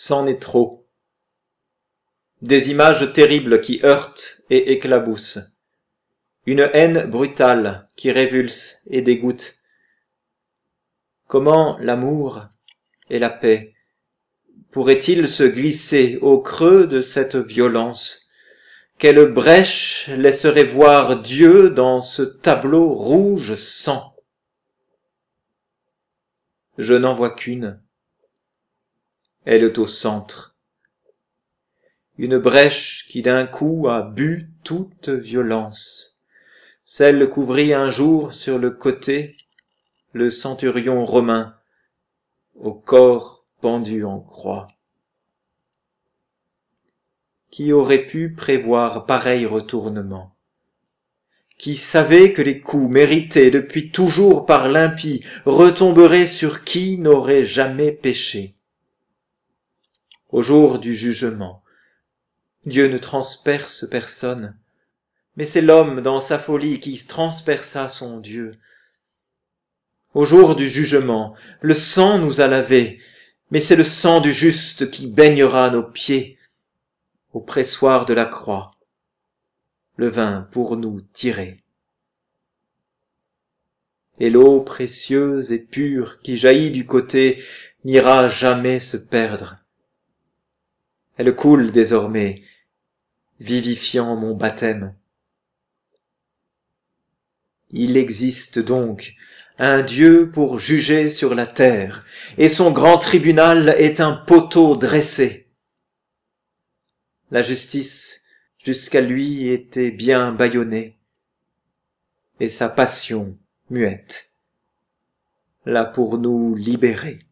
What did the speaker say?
c'en est trop. Des images terribles qui heurtent et éclaboussent. Une haine brutale qui révulse et dégoûte. Comment l'amour et la paix pourraient-ils se glisser au creux de cette violence? Quelle brèche laisserait voir Dieu dans ce tableau rouge sang? Je n'en vois qu'une. Elle est au centre. Une brèche qui d'un coup a bu toute violence. Celle couvrit un jour sur le côté le centurion romain au corps pendu en croix. Qui aurait pu prévoir pareil retournement? Qui savait que les coups mérités depuis toujours par l'impie retomberaient sur qui n'aurait jamais péché? Au jour du jugement, Dieu ne transperce personne, mais c'est l'homme dans sa folie qui transperça son Dieu. Au jour du jugement, le sang nous a lavés, mais c'est le sang du juste qui baignera nos pieds au pressoir de la croix, le vin pour nous tirer. Et l'eau précieuse et pure qui jaillit du côté n'ira jamais se perdre. Elle coule désormais, vivifiant mon baptême. Il existe donc un Dieu pour juger sur la terre, et son grand tribunal est un poteau dressé. La justice jusqu'à lui était bien bâillonnée, et sa passion muette, là pour nous libérer.